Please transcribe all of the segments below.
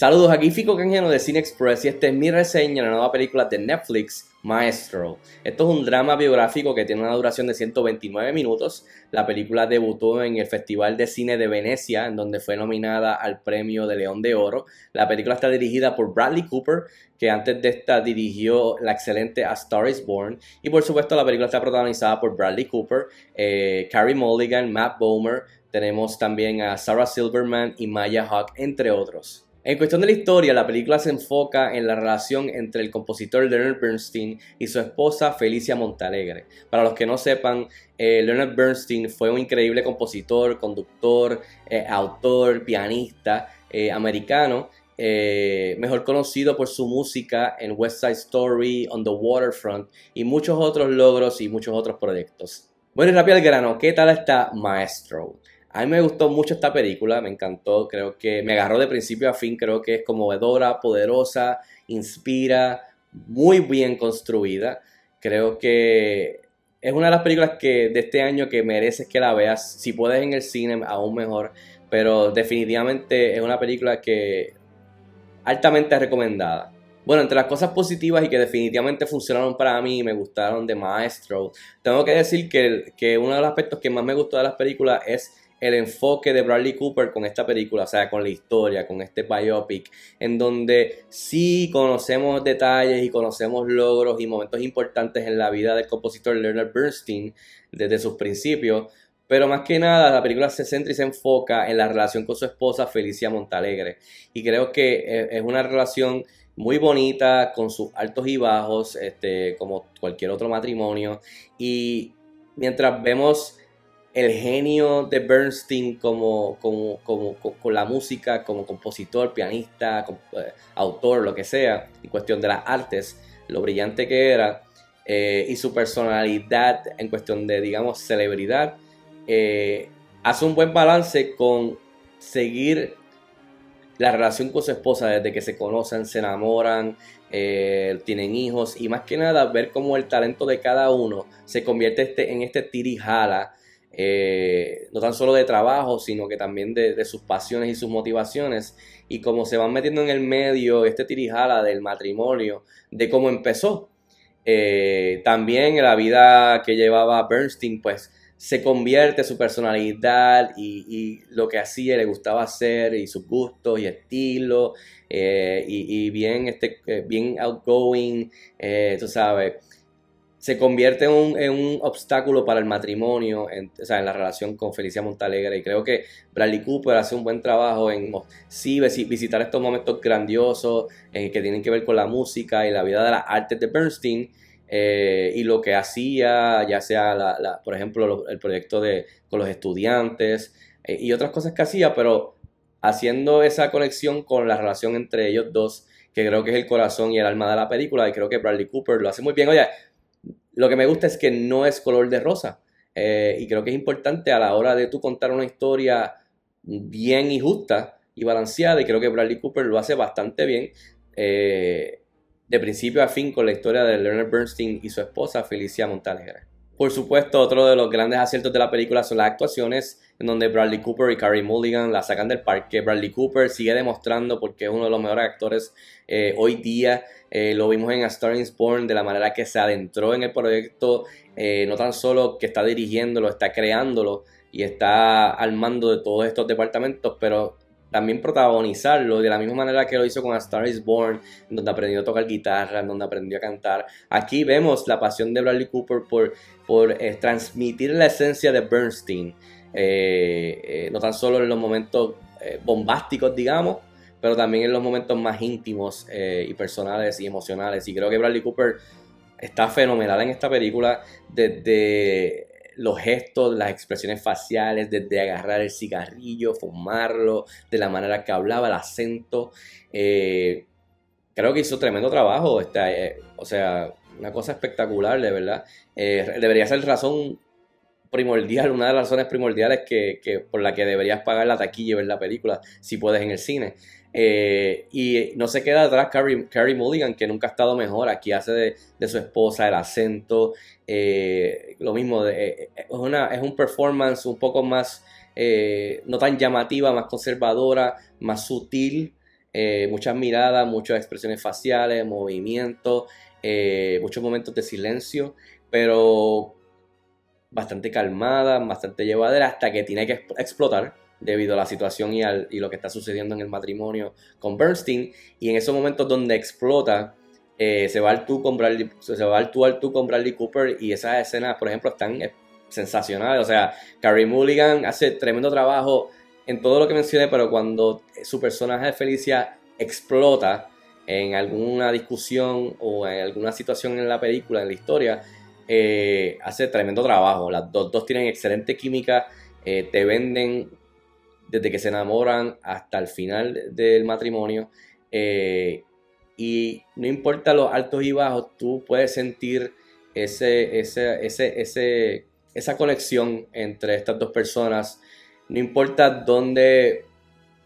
Saludos, aquí Fico Canjeno de Cine Express y esta es mi reseña de la nueva película de Netflix, Maestro. Esto es un drama biográfico que tiene una duración de 129 minutos. La película debutó en el Festival de Cine de Venecia, en donde fue nominada al premio de León de Oro. La película está dirigida por Bradley Cooper, que antes de esta dirigió la excelente A Star is Born. Y por supuesto la película está protagonizada por Bradley Cooper, eh, Carrie Mulligan, Matt Bomer. Tenemos también a Sarah Silverman y Maya Hawke, entre otros. En cuestión de la historia, la película se enfoca en la relación entre el compositor Leonard Bernstein y su esposa Felicia Montalegre. Para los que no sepan, eh, Leonard Bernstein fue un increíble compositor, conductor, eh, autor, pianista eh, americano, mejor conocido por su música en West Side Story, On the Waterfront y muchos otros logros y muchos otros proyectos. Bueno y rápido al grano, ¿qué tal está Maestro? A mí me gustó mucho esta película, me encantó, creo que me agarró de principio a fin, creo que es conmovedora, poderosa, inspira, muy bien construida. Creo que es una de las películas que de este año que mereces que la veas, si puedes en el cine aún mejor, pero definitivamente es una película que altamente recomendada. Bueno, entre las cosas positivas y que definitivamente funcionaron para mí y me gustaron de Maestro, tengo que decir que, que uno de los aspectos que más me gustó de las películas es el enfoque de Bradley Cooper con esta película, o sea, con la historia, con este biopic, en donde sí conocemos detalles y conocemos logros y momentos importantes en la vida del compositor Leonard Bernstein desde sus principios, pero más que nada la película se centra y se enfoca en la relación con su esposa Felicia Montalegre. Y creo que es una relación muy bonita, con sus altos y bajos, este, como cualquier otro matrimonio. Y mientras vemos el genio de Bernstein como, como, con la música, como compositor, pianista, eh, autor, lo que sea, en cuestión de las artes, lo brillante que era, eh, y su personalidad en cuestión de, digamos, celebridad, eh, hace un buen balance con seguir la relación con su esposa desde que se conocen, se enamoran, tienen hijos y más que nada ver cómo el talento de cada uno se convierte este, en este tirijala eh, no tan solo de trabajo, sino que también de, sus pasiones y sus motivaciones, y cómo se van metiendo en el medio este tirijala del matrimonio, de cómo empezó. Eh, también la vida que llevaba Bernstein, pues se convierte su personalidad y, lo que hacía, le gustaba hacer, y sus gustos y estilo, eh, y, bien, este, bien outgoing, tú sabes se convierte en un, obstáculo para el matrimonio, en, o sea, en la relación con Felicia Montalegre. Y creo que Bradley Cooper hace un buen trabajo en sí visitar estos momentos grandiosos eh, que tienen que ver con la música y la vida de las artes de Bernstein. Eh, y lo que hacía, ya sea, la, por ejemplo, el proyecto de, con los estudiantes eh, y otras cosas que hacía, pero haciendo esa conexión con la relación entre ellos dos, que creo que es el corazón y el alma de la película, y creo que Bradley Cooper lo hace muy bien. Oye, lo que me gusta es que no es color de rosa. Eh, y creo que es importante a la hora de tú contar una historia bien y justa y balanceada. Y creo que Bradley Cooper lo hace bastante bien. Eh, de principio a fin con la historia de Leonard Bernstein y su esposa Felicia Montalegre. Por supuesto, otro de los grandes aciertos de la película son las actuaciones, en donde Bradley Cooper y Carrie Mulligan la sacan del parque. Bradley Cooper sigue demostrando porque es uno de los mejores actores eh, hoy día. Eh, lo vimos en A Star is Born de la manera que se adentró en el proyecto, eh, no tan solo que está dirigiéndolo, está creándolo y está al mando de todos estos departamentos, pero también protagonizarlo de la misma manera que lo hizo con A Star is Born, donde aprendió a tocar guitarra, donde aprendió a cantar. Aquí vemos la pasión de Bradley Cooper por, eh, transmitir la esencia de Bernstein, no tan solo en los momentos bombásticos, digamos, pero también en los momentos más íntimos y personales y emocionales. Y creo que Bradley Cooper está fenomenal en esta película desde los gestos, las expresiones faciales, desde agarrar el cigarrillo, fumarlo, de la manera que hablaba, el acento. Eh, creo que hizo tremendo trabajo. Eh, o sea, una cosa espectacular, de verdad. Eh, debería ser razón primordial, una de las razones primordiales que, por la que deberías pagar la taquilla y ver la película, si puedes en el cine. Eh, y no se queda atrás Carrie, Mulligan, que nunca ha estado mejor. Aquí hace de, su esposa el acento. Eh, lo mismo, eh, es, una, es un performance un poco más, no tan llamativa, más conservadora, más sutil. eh, muchas miradas, muchas expresiones faciales, movimientos, eh, muchos momentos de silencio, pero bastante calmada, bastante llevadera, hasta que tiene que explotar debido a la situación y, al, y lo que está sucediendo en el matrimonio con Bernstein. Y en esos momentos donde explota, eh, se va al tú con Bradley, se va al tú al tú con Bradley Cooper y esas escenas, por ejemplo, están eh, sensacionales. O sea, Carrie Mulligan hace tremendo trabajo en todo lo que mencioné, pero cuando su personaje de Felicia explota en alguna discusión o en alguna situación en la película, en la historia, eh, hace tremendo trabajo. Las dos, dos tienen excelente química, te venden desde que se enamoran hasta el final del matrimonio. Eh, y no importa los altos y bajos, tú puedes sentir ese, ese, ese, esa conexión entre estas dos personas. No importa dónde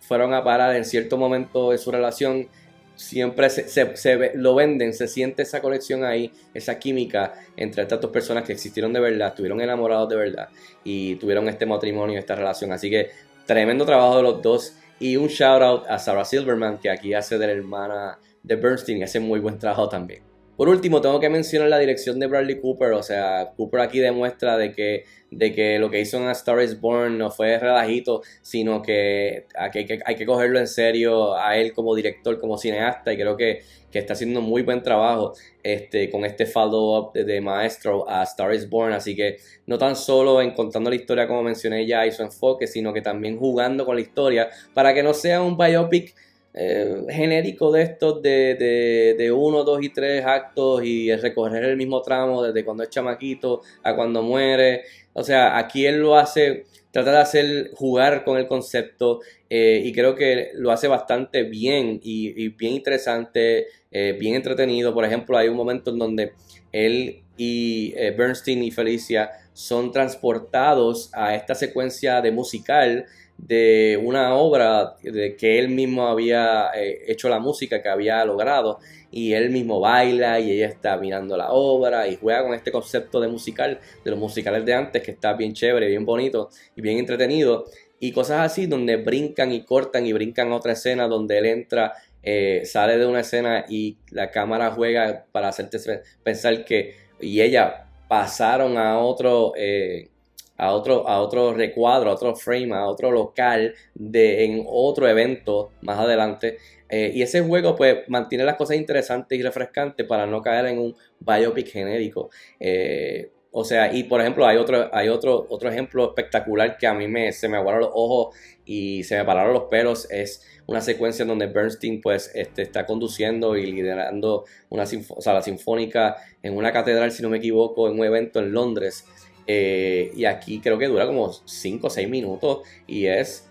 fueron a parar en cierto momento de su relación, siempre se, se, lo venden, se siente esa conexión ahí, esa química entre estas dos personas que existieron de verdad, estuvieron enamorados de verdad y tuvieron este matrimonio, esta relación. Así que Tremendo trabajo de los dos. Y un shout out a Sarah Silverman, que aquí hace de la hermana de Bernstein y hace muy buen trabajo también. Por último, tengo que mencionar la dirección de Bradley Cooper. O sea, Cooper aquí demuestra de que, de que lo que hizo en A Star is Born no fue relajito, sino que hay, que hay que cogerlo en serio a él como director, como cineasta. Y creo que, que está haciendo muy buen trabajo este, con este follow-up de, Maestro a Star is Born. Así que no tan solo en contando la historia, como mencioné ya, y su enfoque, sino que también jugando con la historia para que no sea un biopic eh, genérico de estos de, de, uno, dos y tres actos y recorrer el mismo tramo desde cuando es chamaquito a cuando muere. O sea, aquí él lo hace, trata de hacer jugar con el concepto eh, y creo que lo hace bastante bien y, bien interesante, eh, bien entretenido. Por ejemplo, hay un momento en donde él y Bernstein y Felicia son transportados a esta secuencia de musical de una obra de que él mismo había eh, hecho la música que había logrado y él mismo baila y ella está mirando la obra y juega con este concepto de musical, de los musicales de antes que está bien chévere, bien bonito y bien entretenido y cosas así donde brincan y cortan y brincan otra escena donde él entra, eh, sale de una escena y la cámara juega para hacerte pensar que y ella pasaron a otro eh, a otro, a otro recuadro, a otro frame, a otro local de, en otro evento más adelante. Eh, y ese juego pues mantiene las cosas interesantes y refrescantes para no caer en un biopic genérico. Eh, o sea, y por ejemplo, hay otro, hay otro, otro ejemplo espectacular que a mí me, se me aguaron los ojos y se me pararon los pelos. Es una secuencia en donde Bernstein pues este, está conduciendo y liderando una o sea, la sinfónica en una catedral, si no me equivoco, en un evento en Londres. Eh, y aquí creo que dura como 5 o 6 minutos y es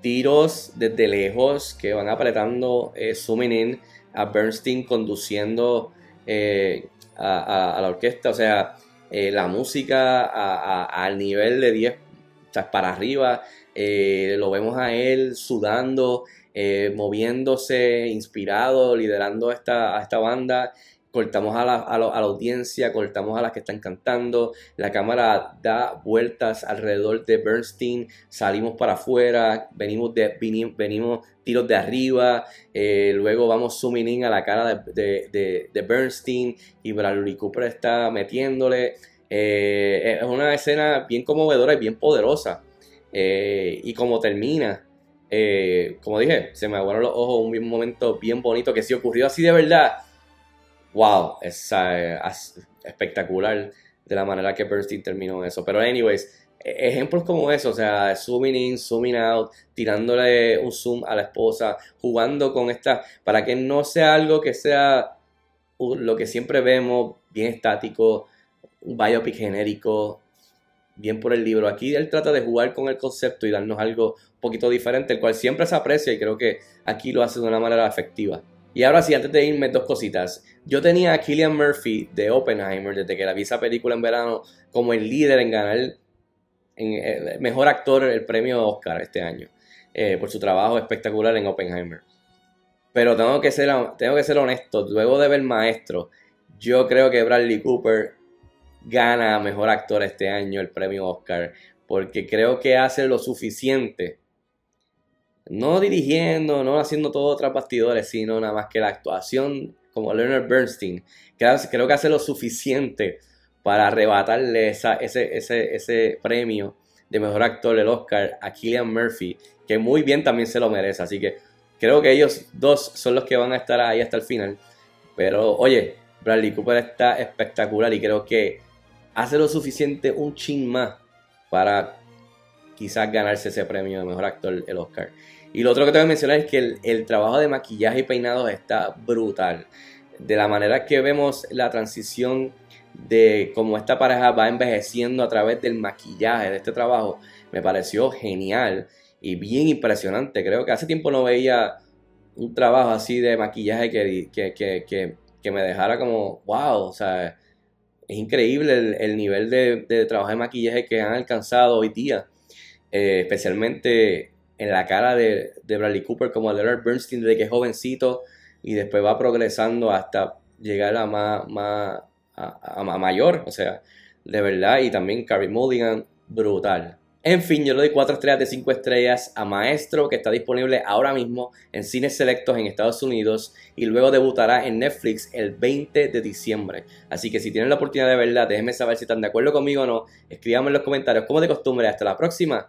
tiros desde lejos que van apretando, eh, zooming in a Bernstein conduciendo eh, a, la orquesta. O sea, la música al nivel de 10, o sea, para arriba. lo vemos a él sudando, moviéndose, inspirado, liderando esta, a esta banda cortamos a la, a, la, audiencia, cortamos a las que están cantando, la cámara da vueltas alrededor de Bernstein, salimos para afuera, venimos, de, venimos, tiros de arriba, eh, luego vamos zooming in a la cara de, de, de, Bernstein y Bradley Cooper está metiéndole. Eh, es una escena bien conmovedora y bien poderosa. Eh, y como termina, como dije, se me aguaron los ojos, un momento bien bonito que si ocurrió así de verdad wow, es espectacular de la manera que Bernstein terminó eso. Pero anyways, e, ejemplos como eso, o sea, zooming in, zooming out, tirándole un zoom a la esposa, jugando con esta, para que no sea algo que sea lo que siempre vemos, bien estático, un biopic genérico, bien por el libro. Aquí él trata de jugar con el concepto y darnos algo un poquito diferente, el cual siempre se aprecia y creo que aquí lo hace de una manera efectiva. Y ahora sí, antes de irme, dos cositas. Yo tenía a Killian Murphy de Oppenheimer desde que la vi esa película en verano como el líder en ganar el eh, mejor actor el premio Oscar este año eh, por su trabajo espectacular en Oppenheimer. Pero tengo que, ser, tengo que ser honesto, luego de ver Maestro, yo creo que Bradley Cooper gana mejor actor este año el premio Oscar porque creo que hace lo suficiente no dirigiendo, no haciendo todo tras bastidores, sino nada más que la actuación como Leonard Bernstein. Creo, que hace lo suficiente para arrebatarle ese, ese premio de mejor actor del Oscar a Killian Murphy, que muy bien también se lo merece. Así que creo que ellos dos son los que van a estar ahí hasta el final. Pero oye, Bradley Cooper está espectacular y creo que hace lo suficiente un chin más para quizás ganarse ese premio de mejor actor, el Oscar. Y lo otro que tengo que mencionar es que el, trabajo de maquillaje y peinados está brutal. De la manera que vemos la transición de cómo esta pareja va envejeciendo a través del maquillaje de este trabajo, me pareció genial y bien impresionante. Creo que hace tiempo no veía un trabajo así de maquillaje que, que, me dejara como, wow, o sea, es increíble el, nivel de, trabajo de maquillaje que han alcanzado hoy día. Eh, especialmente en la cara de, Bradley Cooper como Leonard Bernstein desde que es jovencito y después va progresando hasta llegar a más, más a, mayor, o sea, de verdad, y también Carrie Mulligan, brutal. En fin, yo le doy 4 estrellas de 5 estrellas a Maestro, que está disponible ahora mismo en cines selectos en Estados Unidos y luego debutará en Netflix el 20 de diciembre. Así que si tienen la oportunidad de verla, déjenme saber si están de acuerdo conmigo o no. Escríbanme en los comentarios como de costumbre. Hasta la próxima.